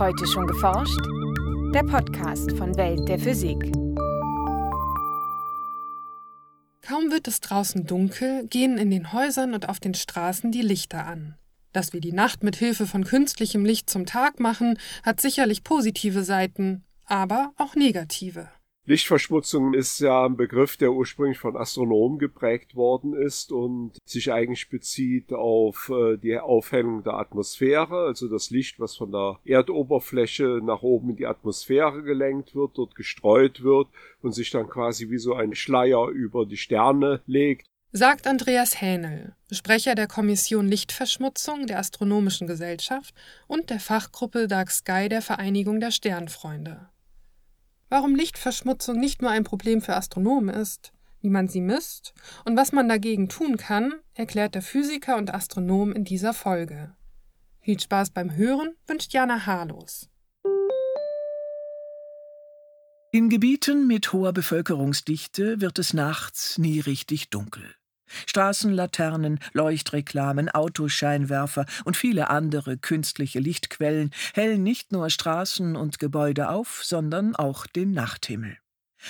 Heute schon geforscht? Der Podcast von Welt der Physik. Kaum wird es draußen dunkel, gehen in den Häusern und auf den Straßen die Lichter an. Dass wir die Nacht mit Hilfe von künstlichem Licht zum Tag machen, hat sicherlich positive Seiten, aber auch negative. Lichtverschmutzung ist ja ein Begriff, der ursprünglich von Astronomen geprägt worden ist und sich eigentlich bezieht auf äh, die Aufhellung der Atmosphäre, also das Licht, was von der Erdoberfläche nach oben in die Atmosphäre gelenkt wird, dort gestreut wird und sich dann quasi wie so ein Schleier über die Sterne legt. Sagt Andreas Hähnel, Sprecher der Kommission Lichtverschmutzung der Astronomischen Gesellschaft und der Fachgruppe Dark Sky der Vereinigung der Sternfreunde. Warum Lichtverschmutzung nicht nur ein Problem für Astronomen ist, wie man sie misst und was man dagegen tun kann, erklärt der Physiker und Astronom in dieser Folge. Viel Spaß beim Hören wünscht Jana Harlos. In Gebieten mit hoher Bevölkerungsdichte wird es nachts nie richtig dunkel. Straßenlaternen, Leuchtreklamen, Autoscheinwerfer und viele andere künstliche Lichtquellen hellen nicht nur Straßen und Gebäude auf, sondern auch den Nachthimmel.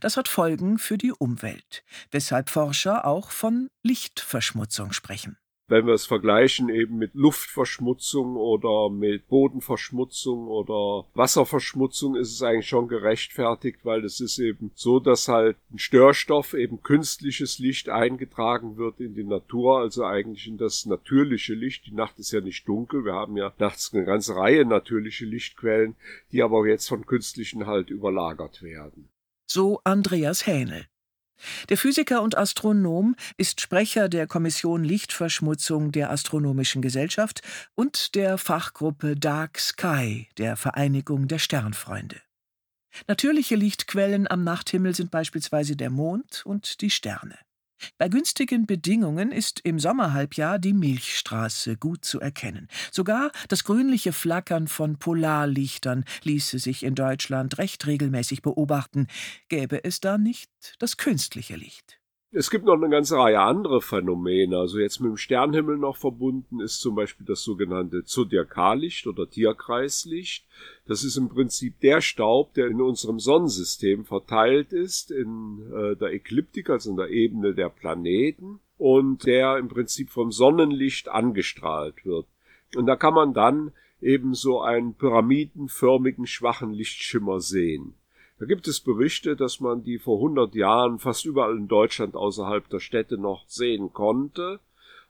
Das hat Folgen für die Umwelt, weshalb Forscher auch von Lichtverschmutzung sprechen wenn wir es vergleichen eben mit Luftverschmutzung oder mit Bodenverschmutzung oder Wasserverschmutzung, ist es eigentlich schon gerechtfertigt, weil es ist eben so, dass halt ein Störstoff, eben künstliches Licht eingetragen wird in die Natur, also eigentlich in das natürliche Licht. Die Nacht ist ja nicht dunkel, wir haben ja nachts eine ganze Reihe natürliche Lichtquellen, die aber jetzt von künstlichen halt überlagert werden. So Andreas Hähnel. Der Physiker und Astronom ist Sprecher der Kommission Lichtverschmutzung der Astronomischen Gesellschaft und der Fachgruppe Dark Sky der Vereinigung der Sternfreunde. Natürliche Lichtquellen am Nachthimmel sind beispielsweise der Mond und die Sterne. Bei günstigen Bedingungen ist im Sommerhalbjahr die Milchstraße gut zu erkennen. Sogar das grünliche Flackern von Polarlichtern ließe sich in Deutschland recht regelmäßig beobachten, gäbe es da nicht das künstliche Licht. Es gibt noch eine ganze Reihe andere Phänomene. Also jetzt mit dem Sternhimmel noch verbunden ist zum Beispiel das sogenannte Zodiakallicht oder Tierkreislicht. Das ist im Prinzip der Staub, der in unserem Sonnensystem verteilt ist, in äh, der Ekliptik, also in der Ebene der Planeten, und der im Prinzip vom Sonnenlicht angestrahlt wird. Und da kann man dann eben so einen pyramidenförmigen schwachen Lichtschimmer sehen. Da gibt es Berichte, dass man die vor 100 Jahren fast überall in Deutschland außerhalb der Städte noch sehen konnte.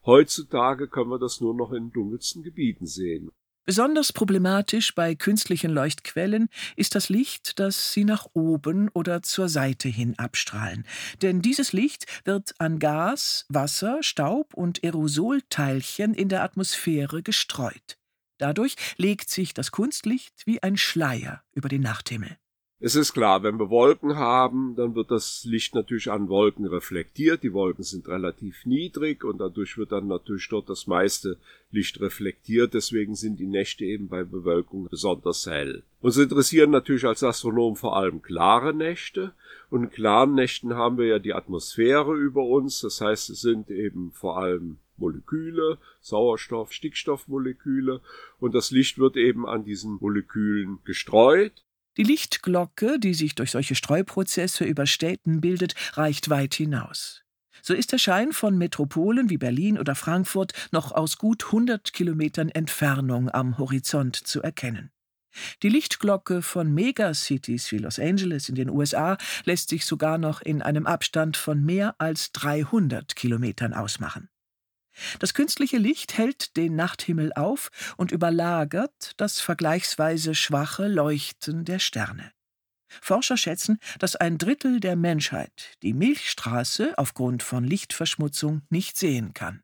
Heutzutage können wir das nur noch in dunkelsten Gebieten sehen. Besonders problematisch bei künstlichen Leuchtquellen ist das Licht, das sie nach oben oder zur Seite hin abstrahlen. Denn dieses Licht wird an Gas, Wasser, Staub und Aerosolteilchen in der Atmosphäre gestreut. Dadurch legt sich das Kunstlicht wie ein Schleier über den Nachthimmel. Es ist klar, wenn wir Wolken haben, dann wird das Licht natürlich an Wolken reflektiert. Die Wolken sind relativ niedrig und dadurch wird dann natürlich dort das meiste Licht reflektiert. Deswegen sind die Nächte eben bei Bewölkung besonders hell. Uns interessieren natürlich als Astronomen vor allem klare Nächte. Und in klaren Nächten haben wir ja die Atmosphäre über uns. Das heißt, es sind eben vor allem Moleküle, Sauerstoff, Stickstoffmoleküle und das Licht wird eben an diesen Molekülen gestreut die Lichtglocke, die sich durch solche Streuprozesse über Städten bildet, reicht weit hinaus. So ist der Schein von Metropolen wie Berlin oder Frankfurt noch aus gut 100 Kilometern Entfernung am Horizont zu erkennen. Die Lichtglocke von Megacities wie Los Angeles in den USA lässt sich sogar noch in einem Abstand von mehr als 300 Kilometern ausmachen. Das künstliche Licht hält den Nachthimmel auf und überlagert das vergleichsweise schwache Leuchten der Sterne. Forscher schätzen, dass ein Drittel der Menschheit die Milchstraße aufgrund von Lichtverschmutzung nicht sehen kann.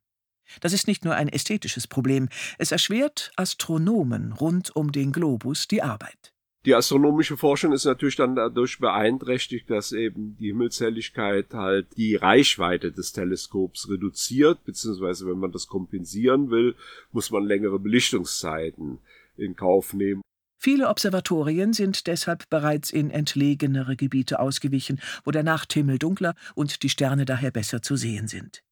Das ist nicht nur ein ästhetisches Problem, es erschwert Astronomen rund um den Globus die Arbeit. Die astronomische Forschung ist natürlich dann dadurch beeinträchtigt, dass eben die Himmelshelligkeit halt die Reichweite des Teleskops reduziert, beziehungsweise wenn man das kompensieren will, muss man längere Belichtungszeiten in Kauf nehmen. Viele Observatorien sind deshalb bereits in entlegenere Gebiete ausgewichen, wo der Nachthimmel dunkler und die Sterne daher besser zu sehen sind.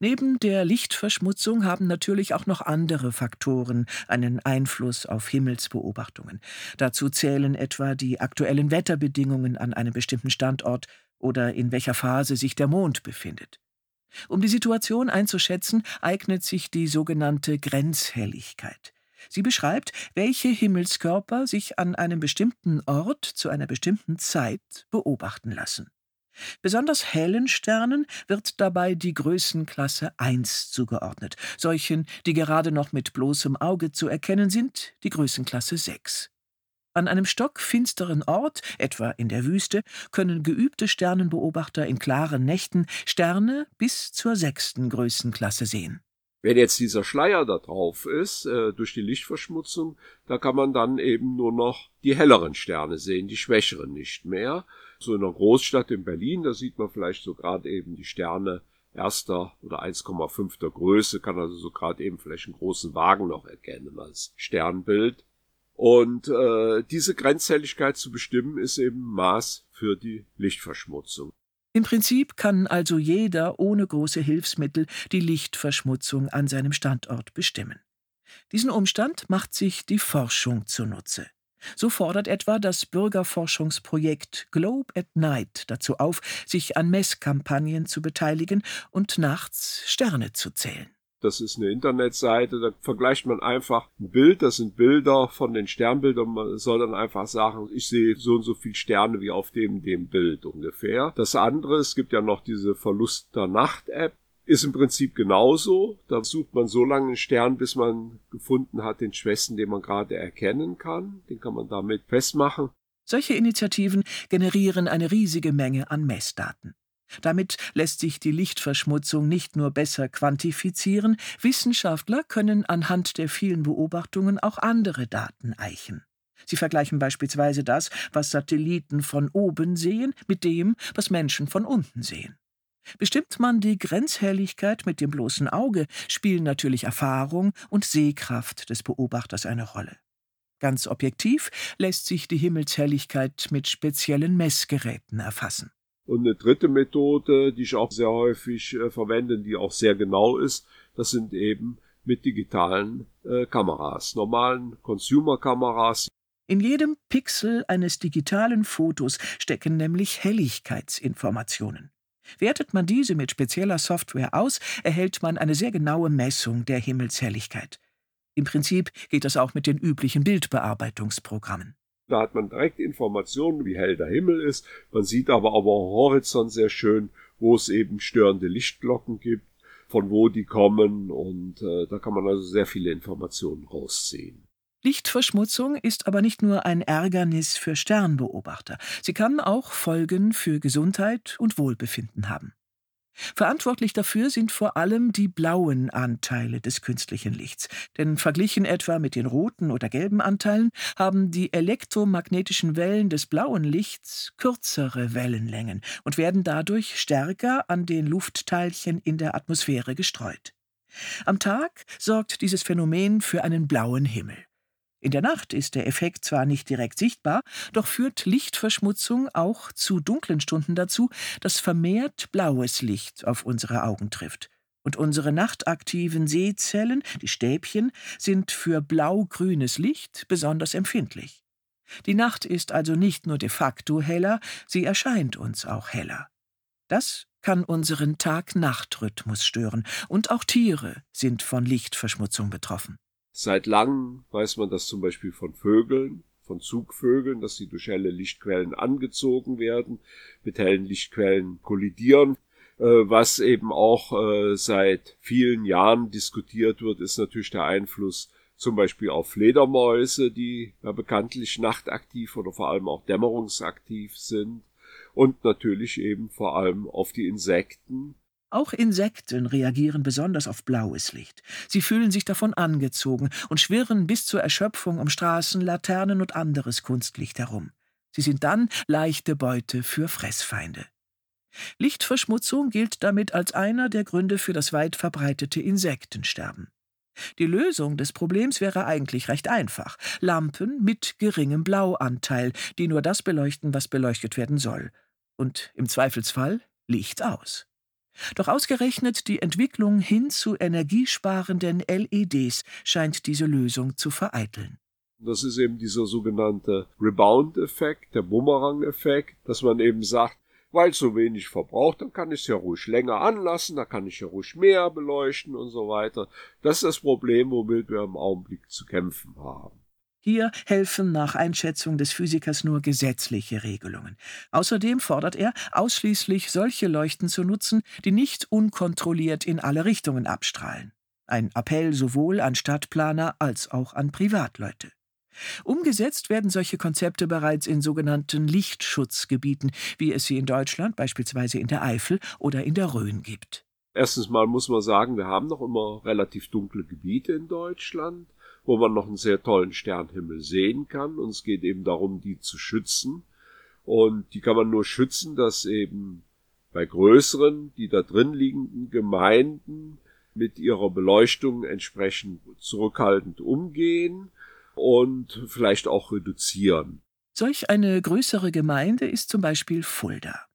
Neben der Lichtverschmutzung haben natürlich auch noch andere Faktoren einen Einfluss auf Himmelsbeobachtungen. Dazu zählen etwa die aktuellen Wetterbedingungen an einem bestimmten Standort oder in welcher Phase sich der Mond befindet. Um die Situation einzuschätzen, eignet sich die sogenannte Grenzhelligkeit. Sie beschreibt, welche Himmelskörper sich an einem bestimmten Ort zu einer bestimmten Zeit beobachten lassen. Besonders hellen Sternen wird dabei die Größenklasse 1 zugeordnet, solchen, die gerade noch mit bloßem Auge zu erkennen sind, die Größenklasse 6. An einem stockfinsteren Ort, etwa in der Wüste, können geübte Sternenbeobachter in klaren Nächten Sterne bis zur sechsten Größenklasse sehen. Wenn jetzt dieser Schleier da drauf ist, äh, durch die Lichtverschmutzung, da kann man dann eben nur noch die helleren Sterne sehen, die schwächeren nicht mehr. So in einer Großstadt in Berlin, da sieht man vielleicht so gerade eben die Sterne erster oder 1,5 der Größe, kann also so gerade eben vielleicht einen großen Wagen noch erkennen als Sternbild. Und äh, diese Grenzhelligkeit zu bestimmen, ist eben Maß für die Lichtverschmutzung. Im Prinzip kann also jeder ohne große Hilfsmittel die Lichtverschmutzung an seinem Standort bestimmen. Diesen Umstand macht sich die Forschung zunutze. So fordert etwa das Bürgerforschungsprojekt Globe at Night dazu auf, sich an Messkampagnen zu beteiligen und nachts Sterne zu zählen. Das ist eine Internetseite, da vergleicht man einfach ein Bild, das sind Bilder von den Sternbildern. Man soll dann einfach sagen, ich sehe so und so viele Sterne wie auf dem, dem Bild ungefähr. Das andere, es gibt ja noch diese Verlust der Nacht-App, ist im Prinzip genauso. Da sucht man so lange einen Stern, bis man gefunden hat, den schwächsten, den man gerade erkennen kann. Den kann man damit festmachen. Solche Initiativen generieren eine riesige Menge an Messdaten. Damit lässt sich die Lichtverschmutzung nicht nur besser quantifizieren, Wissenschaftler können anhand der vielen Beobachtungen auch andere Daten eichen. Sie vergleichen beispielsweise das, was Satelliten von oben sehen, mit dem, was Menschen von unten sehen. Bestimmt man die Grenzhelligkeit mit dem bloßen Auge, spielen natürlich Erfahrung und Sehkraft des Beobachters eine Rolle. Ganz objektiv lässt sich die Himmelshelligkeit mit speziellen Messgeräten erfassen. Und eine dritte Methode, die ich auch sehr häufig äh, verwende, die auch sehr genau ist, das sind eben mit digitalen äh, Kameras, normalen Consumer-Kameras. In jedem Pixel eines digitalen Fotos stecken nämlich Helligkeitsinformationen. Wertet man diese mit spezieller Software aus, erhält man eine sehr genaue Messung der Himmelshelligkeit. Im Prinzip geht das auch mit den üblichen Bildbearbeitungsprogrammen. Da hat man direkt Informationen, wie hell der Himmel ist. Man sieht aber auch am Horizont sehr schön, wo es eben störende Lichtglocken gibt, von wo die kommen und äh, da kann man also sehr viele Informationen rausziehen. Lichtverschmutzung ist aber nicht nur ein Ärgernis für Sternbeobachter. Sie kann auch Folgen für Gesundheit und Wohlbefinden haben. Verantwortlich dafür sind vor allem die blauen Anteile des künstlichen Lichts, denn verglichen etwa mit den roten oder gelben Anteilen haben die elektromagnetischen Wellen des blauen Lichts kürzere Wellenlängen und werden dadurch stärker an den Luftteilchen in der Atmosphäre gestreut. Am Tag sorgt dieses Phänomen für einen blauen Himmel. In der Nacht ist der Effekt zwar nicht direkt sichtbar, doch führt Lichtverschmutzung auch zu dunklen Stunden dazu, dass vermehrt blaues Licht auf unsere Augen trifft. Und unsere nachtaktiven Sehzellen, die Stäbchen, sind für blau-grünes Licht besonders empfindlich. Die Nacht ist also nicht nur de facto heller, sie erscheint uns auch heller. Das kann unseren Tag-Nacht-Rhythmus stören, und auch Tiere sind von Lichtverschmutzung betroffen. Seit langem weiß man das zum Beispiel von Vögeln, von Zugvögeln, dass sie durch helle Lichtquellen angezogen werden, mit hellen Lichtquellen kollidieren. Äh, was eben auch äh, seit vielen Jahren diskutiert wird, ist natürlich der Einfluss zum Beispiel auf Fledermäuse, die ja bekanntlich nachtaktiv oder vor allem auch dämmerungsaktiv sind und natürlich eben vor allem auf die Insekten, auch Insekten reagieren besonders auf blaues Licht. Sie fühlen sich davon angezogen und schwirren bis zur Erschöpfung um Straßen, Laternen und anderes Kunstlicht herum. Sie sind dann leichte Beute für Fressfeinde. Lichtverschmutzung gilt damit als einer der Gründe für das weit verbreitete Insektensterben. Die Lösung des Problems wäre eigentlich recht einfach. Lampen mit geringem Blauanteil, die nur das beleuchten, was beleuchtet werden soll. Und im Zweifelsfall Licht aus. Doch ausgerechnet die Entwicklung hin zu energiesparenden LEDs scheint diese Lösung zu vereiteln. Das ist eben dieser sogenannte Rebound-Effekt, der Bumerang-Effekt, dass man eben sagt, weil es so wenig verbraucht, dann kann ich es ja ruhig länger anlassen, da kann ich ja ruhig mehr beleuchten und so weiter. Das ist das Problem, womit wir im Augenblick zu kämpfen haben. Hier helfen nach Einschätzung des Physikers nur gesetzliche Regelungen. Außerdem fordert er, ausschließlich solche Leuchten zu nutzen, die nicht unkontrolliert in alle Richtungen abstrahlen. Ein Appell sowohl an Stadtplaner als auch an Privatleute. Umgesetzt werden solche Konzepte bereits in sogenannten Lichtschutzgebieten, wie es sie in Deutschland beispielsweise in der Eifel oder in der Rhön gibt. Erstens mal muss man sagen, wir haben noch immer relativ dunkle Gebiete in Deutschland, wo man noch einen sehr tollen Sternhimmel sehen kann. Und es geht eben darum, die zu schützen. Und die kann man nur schützen, dass eben bei größeren, die da drin liegenden Gemeinden mit ihrer Beleuchtung entsprechend zurückhaltend umgehen und vielleicht auch reduzieren. Solch eine größere Gemeinde ist zum Beispiel Fulda.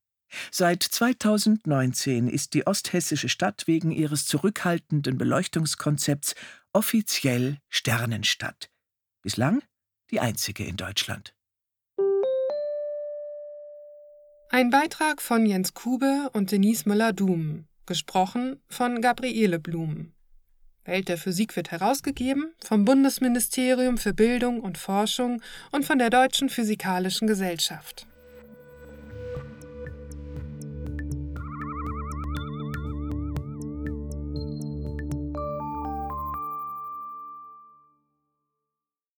Seit 2019 ist die osthessische Stadt wegen ihres zurückhaltenden Beleuchtungskonzepts offiziell Sternenstadt. Bislang die einzige in Deutschland. Ein Beitrag von Jens Kube und Denise Müller-Dum, gesprochen von Gabriele Blum. Welt der Physik wird herausgegeben vom Bundesministerium für Bildung und Forschung und von der Deutschen Physikalischen Gesellschaft.